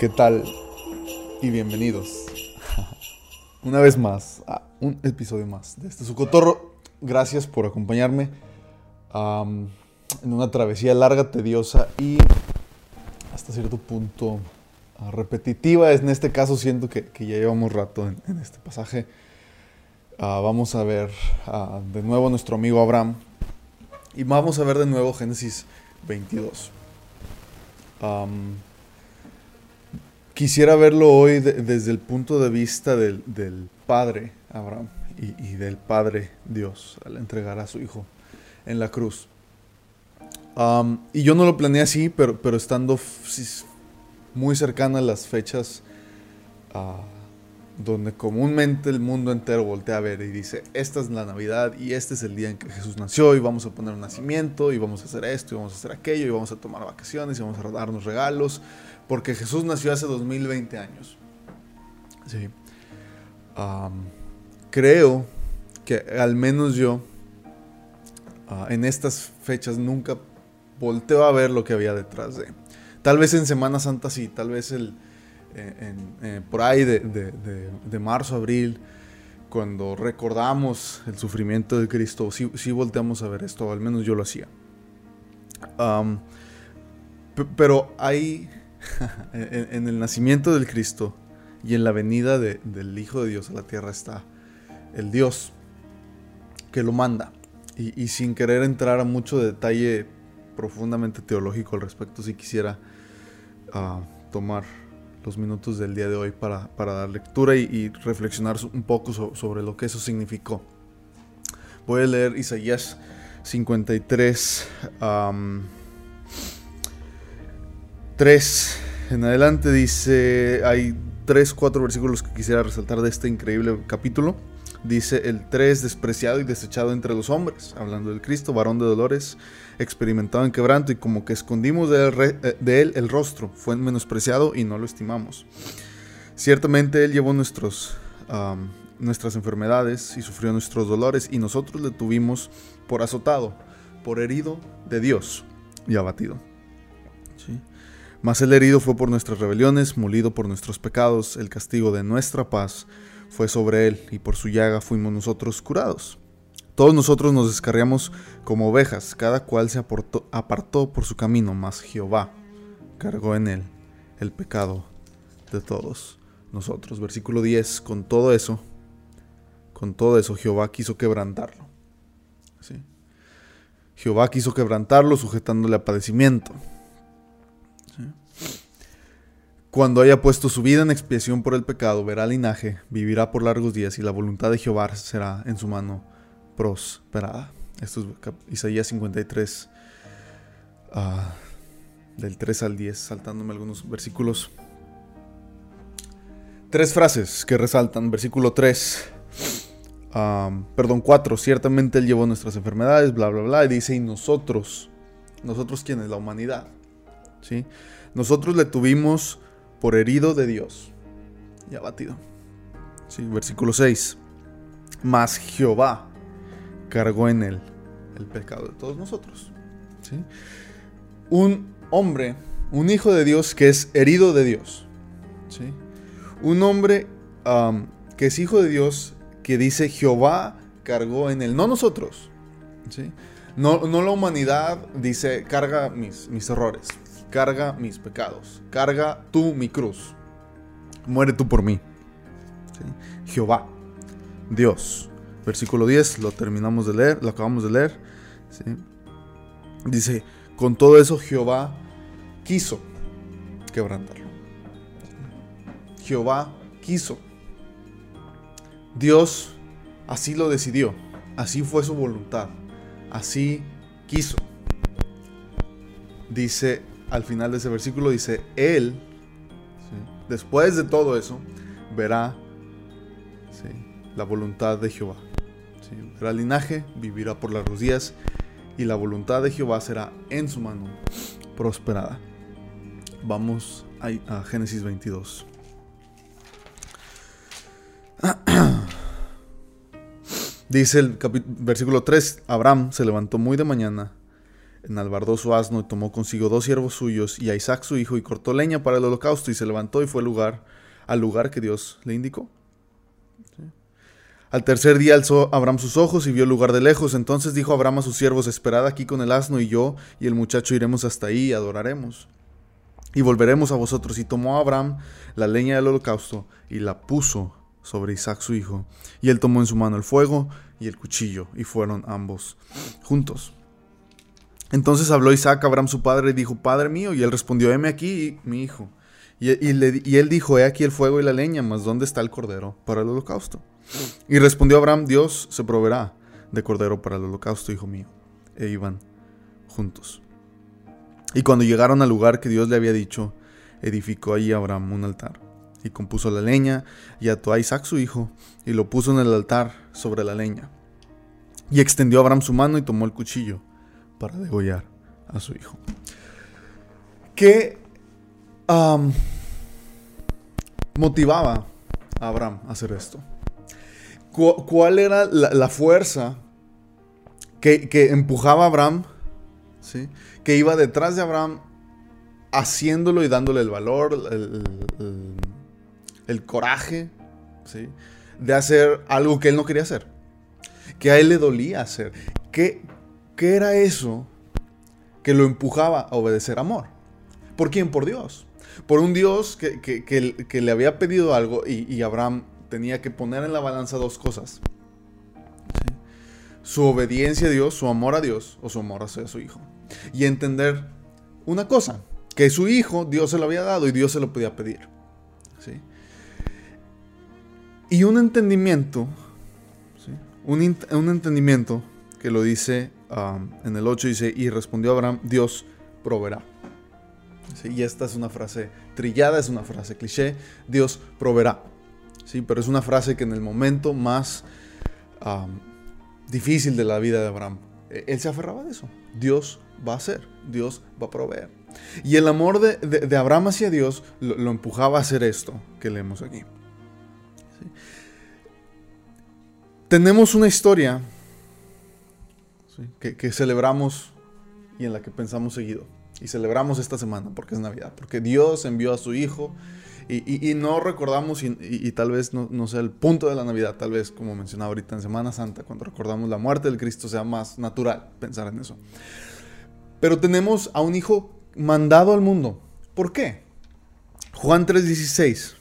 ¿Qué tal? Y bienvenidos una vez más a un episodio más de este Sucotorro. Gracias por acompañarme en una travesía larga, tediosa y hasta cierto punto ah, repetitiva. En este caso siento que, ya llevamos rato en, este pasaje. Ah, vamos a ver ah, de nuevo a nuestro amigo Abraham y vamos a ver de nuevo Génesis 22. Am, quisiera verlo hoy de- desde el punto de vista del, del padre Abraham y, del padre Dios al entregar a su hijo en la cruz. Y yo no lo planeé así, pero, pero estando muy cercana a las fechas ah, donde comúnmente el mundo entero voltea a ver y dice, esta es la Navidad y este es el día en que Jesús nació y vamos a poner un nacimiento y vamos a hacer esto y vamos a hacer aquello y vamos a tomar vacaciones y vamos a darnos regalos porque Jesús nació hace 2020 años. Sí. Creo que al menos yo ah, en estas fechas nunca volteo a ver lo que había detrás de. Tal vez en Semana Santa sí, tal vez el, eh, por ahí de, de- de- marzo, abril, cuando recordamos el sufrimiento de Cristo, sí, sí volteamos a ver esto, al menos yo lo hacía. Pe- pero hay, en, el nacimiento del Cristo y en la venida de- del Hijo de Dios a la tierra está el Dios que lo manda. Y, y sin querer entrar a mucho detalle profundamente teológico al respecto, si quisiera ah, tomar los minutos del día de hoy para, para dar lectura y, reflexionar un poco so- sobre lo que eso significó. Voy a leer Isaías 53, am, 3 en adelante. Dice, hay 3, 4 versículos que quisiera resaltar de este increíble capítulo. Dice el 3, despreciado y desechado entre los hombres, hablando del Cristo, varón de dolores, experimentado en quebranto y como que escondimos de él, eh, el rostro, fue menospreciado y no lo estimamos. Ciertamente él llevó nuestros, nuestras enfermedades y sufrió nuestros dolores y nosotros le tuvimos por azotado, por herido de Dios y abatido. ¿Sí? Mas el herido fue por nuestras rebeliones, molido por nuestros pecados, el castigo de nuestra paz fue sobre él y por su llaga fuimos nosotros curados. Todos nosotros nos descarriamos como ovejas, cada cual se aportó- apartó por su camino, mas Jehová cargó en él el pecado de todos nosotros. Versículo 10, con todo eso, con todo eso Jehová quiso quebrantarlo. ¿Sí? Jehová quiso quebrantarlo sujetándole a padecimiento. Cuando haya puesto su vida en expiación por el pecado, verá linaje, vivirá por largos días y la voluntad de Jehová será en su mano prosperada. Esto es Isaías 53, ah, del 3 al 10, saltándome algunos versículos. Tres frases que resaltan. Versículo 3. am, perdón, 4. Ciertamente Él llevó nuestras enfermedades, bla, bla, bla. Y dice, y nosotros. ¿Nosotros quiénes? La humanidad. ¿Sí? Nosotros le tuvimos por herido de Dios y abatido. ¿Sí? Versículo 6. Mas Jehová cargó en él el pecado de todos nosotros. Un hombre, un hijo de Dios que es herido de Dios. Un hombre que es hijo de Dios que dice Jehová cargó en él, no nosotros. No, no la humanidad dice carga mis, mis errores, carga mis pecados, carga tú mi cruz, muere tú por mí. Jehová, Dios. Versículo 10, lo terminamos de leer, lo acabamos de leer. Dice, con todo eso Jehová quiso quebrantarlo. Jehová quiso. Dios así lo decidió. Así fue su voluntad. Así quiso. Dice al final de ese versículo, dice, Él, ¿sí? después de todo eso, verá ¿sí? la voluntad de Jehová. ¿sí? Verá el linaje, vivirá por largos días, y la voluntad de Jehová será en su mano prosperada. Vamos a, a Génesis 22. Dice el versículo 3, Abraham se levantó muy de mañana enalbardó su asno y tomó consigo dos siervos suyos y a Isaac su hijo y cortó leña para el holocausto y se levantó y fue al lugar, al lugar que Dios le indicó. Al tercer día alzó Abraham sus ojos y vio el lugar de lejos. Entonces dijo Abraham a sus siervos, esperad aquí con el asno y yo y el muchacho iremos hasta ahí y adoraremos. Y volveremos a vosotros. Y tomó Abraham la leña del holocausto y la puso sobre Isaac su hijo. Y él tomó en su mano el fuego y el cuchillo, y fueron ambos juntos. Entonces habló Isaac a Abraham su padre y dijo, Padre mío, y él respondió, heme aquí, mi hijo. Y, él dijo, he aquí el fuego y la leña, mas ¿dónde está el cordero para el holocausto? Y respondió Abraham, Dios se proveerá de cordero para el holocausto, hijo mío. E iban juntos. Y cuando llegaron al lugar que Dios le había dicho, edificó allí Abraham un altar. Y compuso la leña, y ató a Isaac su hijo, y lo puso en el altar sobre la leña. Y extendió Abraham su mano y tomó el cuchillo para degollar a su hijo. ¿Qué motivaba a Abraham a hacer esto? ¿Cuál era la, fuerza que, empujaba a Abraham? ¿sí? Que iba detrás de Abraham haciéndolo y dándole el valor, el, coraje ¿sí? de hacer algo que él no quería hacer. Que a él le dolía hacer. ¿Qué, qué era eso que lo empujaba a obedecer amor? ¿Por quién? Por Dios. Por un Dios que, le había pedido algo y, Abraham tenía que poner en la balanza dos cosas. Su obediencia a Dios, su amor a Dios o su amor hacia su hijo. Y entender una cosa, que su hijo Dios se lo había dado y Dios se lo podía pedir. Y un entendimiento, un, entendimiento que lo dice en el 8, dice, y respondió Abraham, Dios proveerá. Y esta es una frase trillada, es una frase cliché, Dios proveerá. Sí, pero es una frase que en el momento más difícil de la vida de Abraham, e, él se aferraba de eso. Dios va a hacer, Dios va a proveer. Y el amor de, Abraham hacia Dios lo, empujaba a hacer esto que leemos aquí. Tenemos una historia que, celebramos y en la que pensamos seguido. Y celebramos esta semana porque es Navidad, porque Dios envió a su Hijo y, no recordamos, y, tal vez no, sea el punto de la Navidad, tal vez como mencionaba ahorita en Semana Santa, cuando recordamos la muerte del Cristo, sea más natural pensar en eso. Pero tenemos a un hijo mandado al mundo. ¿Por qué? Juan 3:16,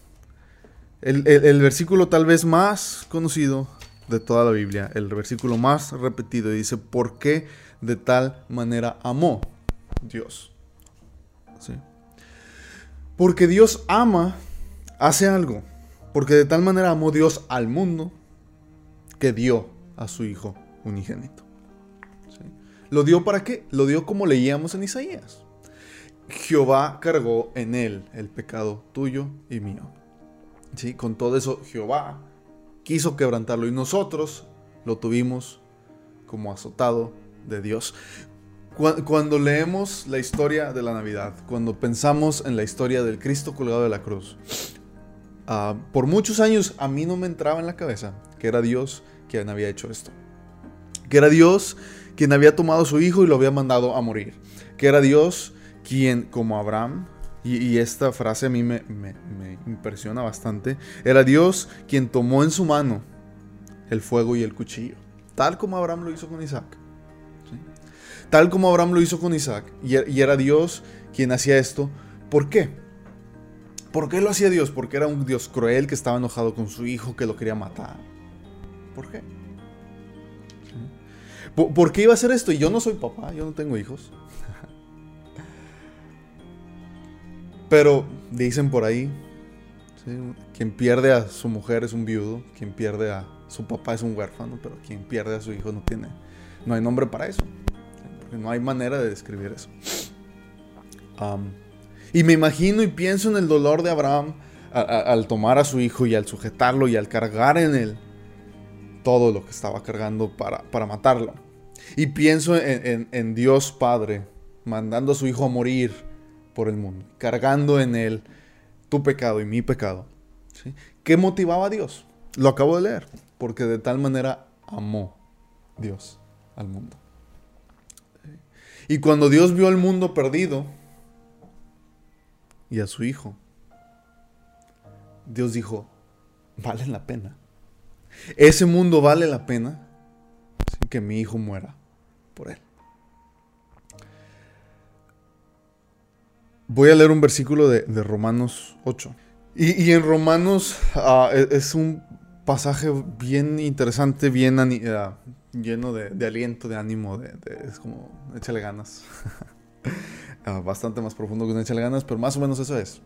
el, el versículo tal vez más conocido de toda la Biblia, el versículo más repetido, dice, ¿por qué de tal manera amó Dios? ¿Sí? Porque Dios ama, hace algo. Porque de tal manera amó Dios al mundo que dio a su Hijo unigénito. ¿Lo dio para qué? Lo dio como leíamos en Isaías. Jehová cargó en él el pecado tuyo y mío. ¿Sí? Con todo eso, Jehová quiso quebrantarlo y nosotros lo tuvimos como azotado de Dios. Cuando leemos la historia de la Navidad, cuando pensamos en la historia del Cristo colgado de la cruz, ah, por muchos años a mí no me entraba en la cabeza que era Dios quien había hecho esto. Que era Dios quien había tomado su hijo y lo había mandado a morir. Que era Dios quien, como Abraham, y, esta frase a mí me, impresiona bastante, era Dios quien tomó en su mano el fuego y el cuchillo, tal como Abraham lo hizo con Isaac tal como Abraham lo hizo con Isaac, y era Dios quien hacía esto. ¿Por qué? ¿Por qué lo hacía Dios? Porque era un Dios cruel que estaba enojado con su hijo, que lo quería matar. ¿Por qué? ¿Por, qué iba a hacer esto? Y yo no soy papá, yo no tengo hijos. Pero dicen por ahí, quien pierde a su mujer es un viudo, quien pierde a su papá es un huérfano, pero quien pierde a su hijo no tiene, no hay nombre para eso no hay manera de describir eso. y me imagino y pienso en el dolor de Abraham al tomar a su hijo y al sujetarlo y al cargar en él todo lo que estaba cargando para, para matarlo. Y pienso en, Dios Padre mandando a su hijo a morir por el mundo, cargando en él tu pecado y mi pecado. ¿Qué motivaba a Dios? Lo acabo de leer, porque de tal manera amó Dios al mundo. Y cuando Dios vio al mundo perdido y a su hijo, Dios dijo, vale la pena. Ese mundo vale la pena sin que mi hijo muera por él. Voy a leer un versículo de, Romanos 8. Y, en Romanos e, es un pasaje bien interesante, bien ah, lleno de, aliento, de ánimo, de, es como échale ganas. Ah, bastante más profundo que un échale ganas, pero más o menos eso es.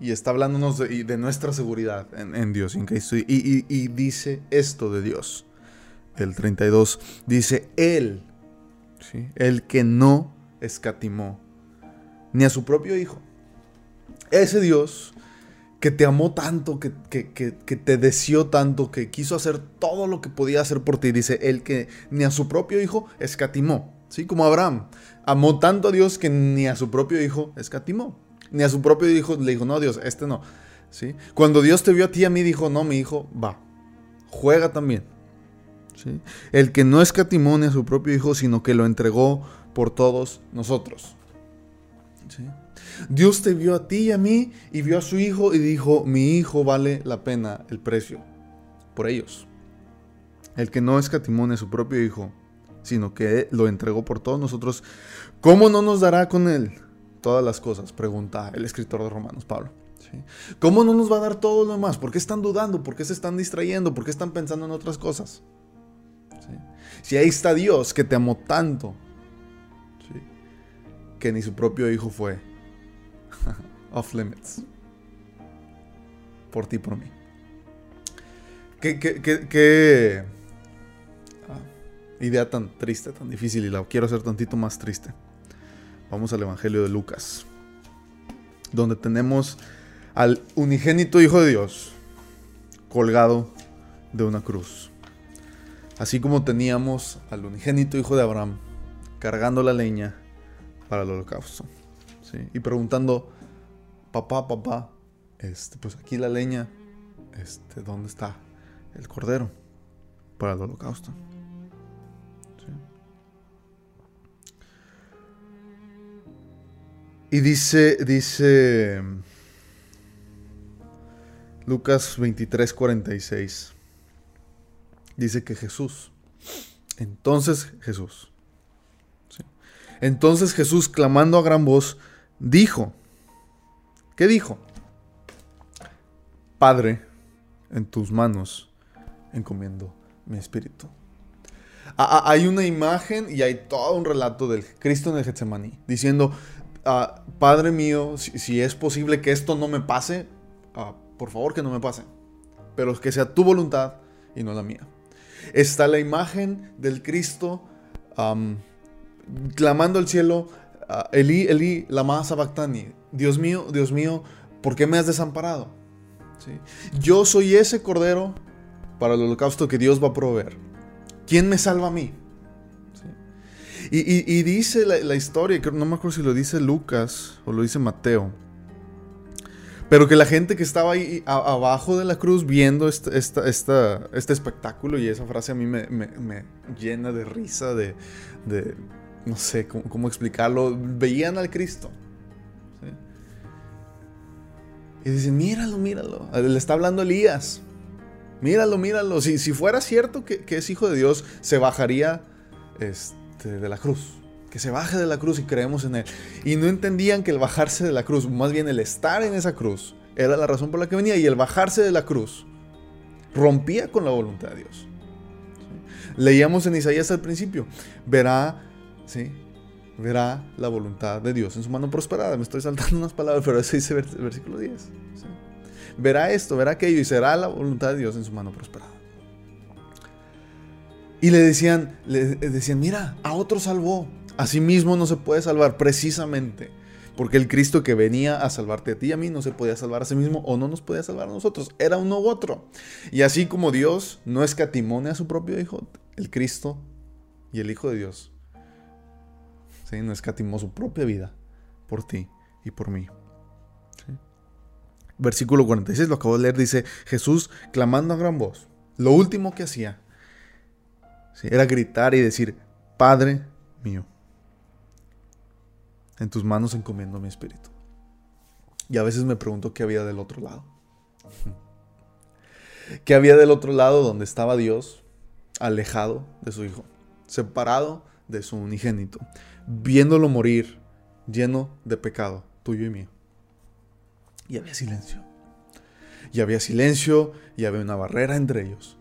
Y está hablándonos de, nuestra seguridad en, Dios, en Cristo. Y, y, dice esto de Dios. El 32 dice, Él, ¿sí? el que no escatimó ni a su propio Hijo. Ese Dios que te amó tanto, que, te deseó tanto, que quiso hacer todo lo que podía hacer por ti. Dice, el que ni a su propio hijo escatimó. ¿Sí? Como Abraham. Amó tanto a Dios que ni a su propio hijo escatimó. Ni a su propio hijo le dijo, no, Dios, este no. ¿Sí? Cuando Dios te vio a ti, a mí dijo, no, mi hijo, va. Juega también. ¿Sí? El que no escatimó ni a su propio hijo, sino que lo entregó por todos nosotros. Dios te vio a ti y a mí y vio a su hijo y dijo, mi hijo vale la pena el precio por ellos. El que no escatimó su propio hijo, sino que lo entregó por todos nosotros, ¿cómo no nos dará con él todas las cosas? Pregunta el escritor de Romanos, Pablo. ¿Cómo no nos va a dar todo lo demás? ¿Por qué están dudando? ¿Por qué se están distrayendo? ¿Por qué están pensando en otras cosas? Si ahí está Dios que te amó tanto, que ni su propio hijo fue Off limits. Por ti, por mí. Qué, qué, ah, idea tan triste, tan difícil y la quiero hacer tantito más triste. Vamos al Evangelio de Lucas. Donde tenemos al unigénito Hijo de Dios colgado de una cruz. Así como teníamos al unigénito Hijo de Abraham cargando la leña para el holocausto. Y preguntando, papá, papá, este, pues aquí la leña, este, ¿dónde está el cordero para el holocausto? Y dice, dice Lucas 23, 46. Dice que Jesús, entonces Jesús, entonces Jesús, clamando a gran voz, dijo, ¿qué dijo? Padre, en tus manos encomiendo mi espíritu. Hay una imagen y hay todo un relato del Cristo en el Getsemaní, diciendo, ah, Padre mío, si, es posible que esto no me pase, ah, por favor que no me pase, pero que sea tu voluntad y no la mía. Está la imagen del Cristo clamando al cielo, Eli, Eli, lama sabactani. Dios mío, Dios mío, ¿por qué me has desamparado? Yo soy ese cordero para el holocausto que Dios va a proveer. ¿Quién me salva a mí? Y, dice la, historia, no me acuerdo si lo dice Lucas o lo dice Mateo, pero que la gente que estaba ahí abajo de la cruz viendo este, este espectáculo, y esa frase a mí me, llena de risa, de no sé cómo, explicarlo, veían al Cristo. Y dicen, míralo, míralo. Le está hablando Elías. Míralo, míralo. Si, si fuera cierto que, es hijo de Dios, se bajaría este, de la cruz. Que se baje de la cruz y creemos en él. Y no entendían que el bajarse de la cruz, más bien el estar en esa cruz, era la razón por la que venía. Y el bajarse de la cruz rompía con la voluntad de Dios. Leíamos en Isaías al principio, verá verá la voluntad de Dios en su mano prosperada. Me estoy saltando unas palabras, pero eso dice el versículo 10. Verá esto, verá aquello y será la voluntad de Dios en su mano prosperada. Y le decían, le decían, mira, a otro salvó. A sí mismo no se puede salvar precisamente. Porque el Cristo que venía a salvarte a ti y a mí no se podía salvar a sí mismo o no nos podía salvar a nosotros. Era uno u otro. Y así como Dios no escatimone a su propio Hijo, el Cristo y el Hijo de Dios no escatimó su propia vida por ti y por mí. Versículo 46, lo acabo de leer, dice Jesús clamando a gran voz. Lo último que hacía era gritar y decir, Padre mío. En tus manos encomiendo mi espíritu. Y a veces me pregunto qué había del otro lado. ¿Qué había del otro lado donde estaba Dios, alejado de su Hijo, separado de su unigénito, viéndolo morir, lleno de pecado, tuyo y mío? Y había silencio. Y había silencio y había una barrera entre ellos.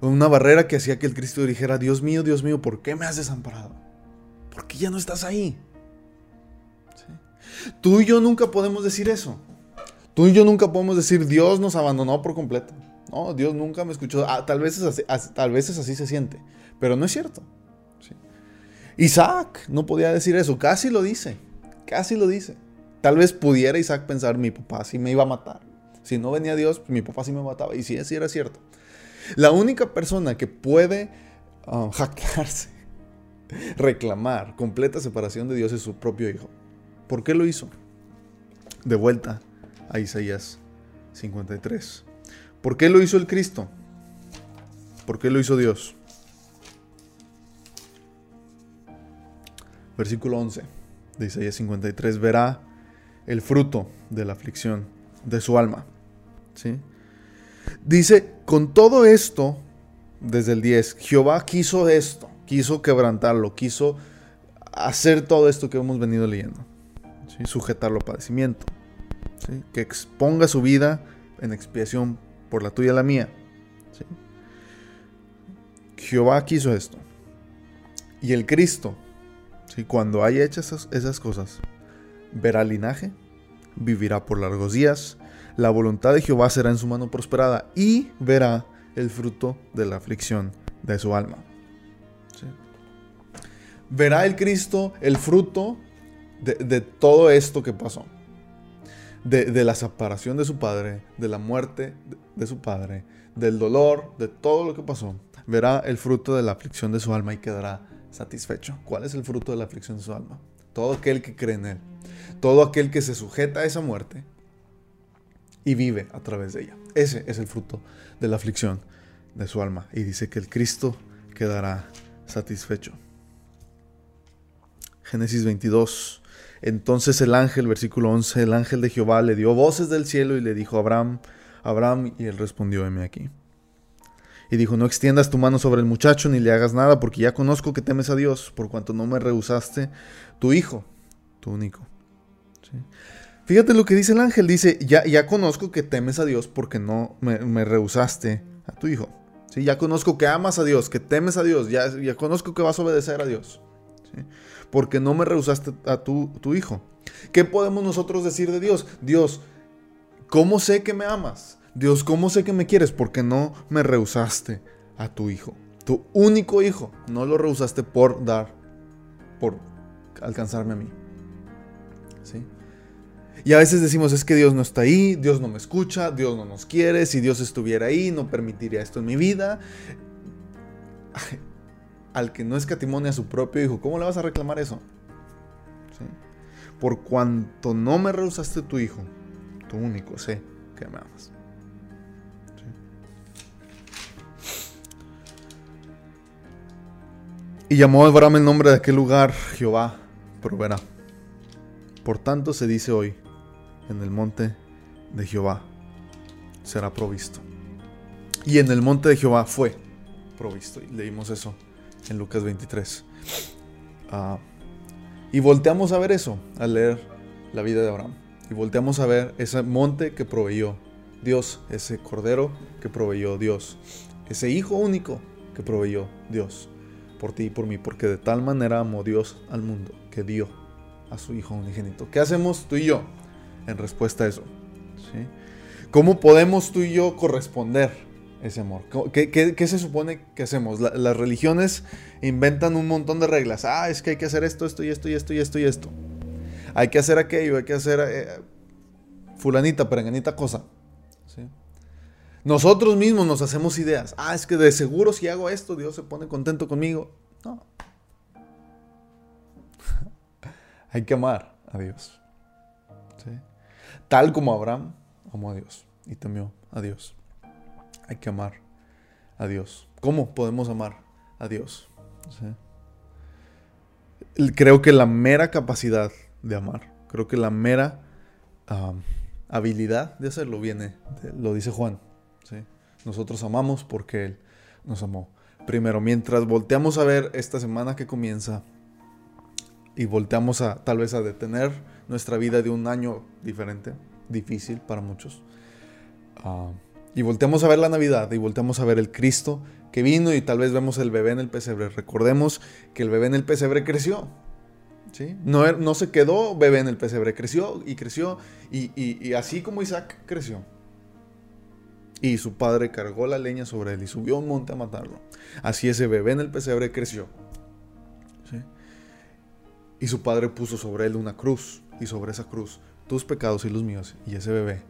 Una barrera que hacía que el Cristo dijera, Dios mío, Dios mío, ¿por qué me has desamparado? ¿Por qué ya no estás ahí? Tú y yo nunca podemos decir eso. Tú y yo nunca podemos decir, Dios nos abandonó por completo. No, Dios nunca me escuchó. Ah, tal, vez es tal vez así se siente, pero no es cierto. Isaac no podía decir eso, casi lo dice, casi lo dice. Tal vez pudiera Isaac pensar, mi papá sí me iba a matar. Si no venía Dios, mi papá sí me mataba. Y sí, así era cierto. La única persona que puede um, hackearse, reclamar completa separación de Dios es su propio hijo. ¿Por qué lo hizo? De vuelta a Isaías 53. ¿Por qué lo hizo el Cristo? ¿Por qué lo hizo Dios? Versículo 11 de Isaías 53. Verá el fruto de la aflicción de su alma. ¿Sí? Dice, con todo esto, desde el 10, Jehová quiso esto, quiso quebrantarlo, quiso hacer todo esto que hemos venido leyendo. Sujetarlo a padecimiento. Que exponga su vida en expiación por la tuya y la mía. Jehová quiso esto. Y el Cristo, ¿sí? cuando haya hecho esas, esas cosas, verá linaje, vivirá por largos días, la voluntad de Jehová será en su mano prosperada y verá el fruto de la aflicción de su alma. Verá el Cristo el fruto de, todo esto que pasó. De, la separación de su padre, de la muerte de su padre, del dolor, de todo lo que pasó. Verá el fruto de la aflicción de su alma y quedará satisfecho. ¿Cuál es el fruto de la aflicción de su alma? Todo aquel que cree en Él. Todo aquel que se sujeta a esa muerte y vive a través de ella. Ese es el fruto de la aflicción de su alma. Y dice que el Cristo quedará satisfecho. Génesis 22. Entonces el ángel, versículo 11, el ángel de Jehová le dio voces del cielo y le dijo a Abraham, Abraham, y él respondió, heme aquí. Y dijo, no extiendas tu mano sobre el muchacho ni le hagas nada, porque ya conozco que temes a Dios, por cuanto no me rehusaste tu hijo, tu único. Fíjate lo que dice el ángel, dice, ya, ya conozco que temes a Dios porque no me, rehusaste a tu hijo. ¿Sí? Ya conozco que amas a Dios, que temes a Dios, ya, ya conozco que vas a obedecer a Dios. Porque no me rehusaste a tu, tu hijo. ¿Qué podemos nosotros decir de Dios? Dios, ¿cómo sé que me amas? Dios, ¿cómo sé que me quieres? Porque no me rehusaste a tu hijo. Tu único hijo. No lo rehusaste por dar, por alcanzarme a mí. ¿Sí? Y a veces decimos, es que Dios no está ahí, Dios no me escucha, Dios no nos quiere, si Dios estuviera ahí no permitiría esto en mi vida. Al que no escatimonia a su propio hijo, ¿cómo le vas a reclamar eso? Por cuanto no me rehusaste tu hijo, tu único, sé que me amas. Y llamó a Abraham el nombre de aquel lugar, Jehová proveerá. Por tanto se dice hoy, en el monte de Jehová será provisto. Y en el monte de Jehová fue provisto. Leímos eso en Lucas 23. Ah, y volteamos a ver eso al leer la vida de Abraham. Y volteamos a ver ese monte que proveyó Dios, ese cordero que proveyó Dios, ese hijo único que proveyó Dios por ti y por mí, porque de tal manera amó Dios al mundo que dio a su hijo unigénito. ¿Qué hacemos tú y yo? en respuesta a eso. ¿sí? ¿Cómo podemos tú y yo corresponder ese amor? ¿Qué, se supone que hacemos? las religiones inventan un montón de reglas. Ah, es que hay que hacer esto, esto y esto y esto y esto y esto. Hay que hacer aquello, hay que hacer eh, fulanita, perenganita cosa. Nosotros mismos nos hacemos ideas. Ah, es que de seguro si hago esto, Dios se pone contento conmigo. No. hay que amar a Dios. Tal como Abraham amó a Dios y temió a Dios. Hay que amar a Dios. ¿Cómo podemos amar a Dios? creo que la mera capacidad de amar, creo que la mera habilidad de hacerlo viene, lo dice Juan. Nosotros amamos porque Él nos amó. Primero, mientras volteamos a ver esta semana que comienza y volteamos a tal vez a detener nuestra vida de un año diferente, difícil para muchos. Ah, y volteamos a ver la Navidad y volteamos a ver el Cristo que vino y tal vez vemos el bebé en el pesebre. Recordemos que el bebé en el pesebre creció. ¿sí? No, er, no se quedó bebé en el pesebre, creció y creció y, y así como Isaac creció. Y su padre cargó la leña sobre él y subió a un monte a matarlo. Así ese bebé en el pesebre creció. Y su padre puso sobre él una cruz, y sobre esa cruz tus pecados y los míos. Y ese bebé,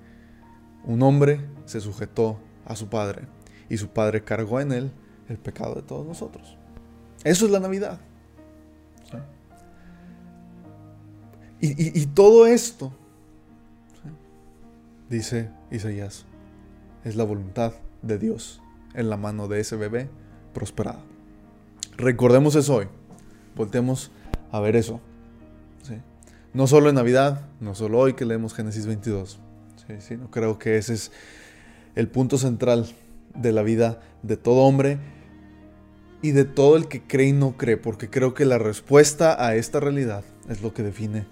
un hombre, se sujetó a su padre, y su padre cargó en él el pecado de todos nosotros. Eso es la Navidad. Y, todo esto, dice Isaías, es la voluntad de Dios en la mano de ese bebé prosperada. Recordemos eso hoy. Voltemos a ver eso. No solo en Navidad, no solo hoy que leemos Génesis 22, ¿sí? sino creo que ese es el punto central de la vida de todo hombre y de todo el que cree y no cree, porque creo que la respuesta a esta realidad es lo que define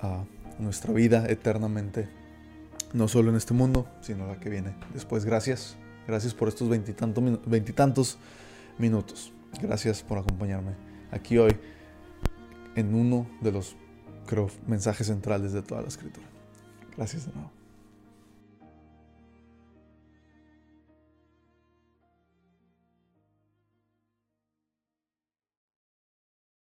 a nuestra vida eternamente, no solo en este mundo, sino la que viene después. Gracias, gracias por estos veintitantos minutos. Gracias por acompañarme aquí hoy en uno de los, creo, mensajes centrales de toda la escritura. Gracias de nuevo.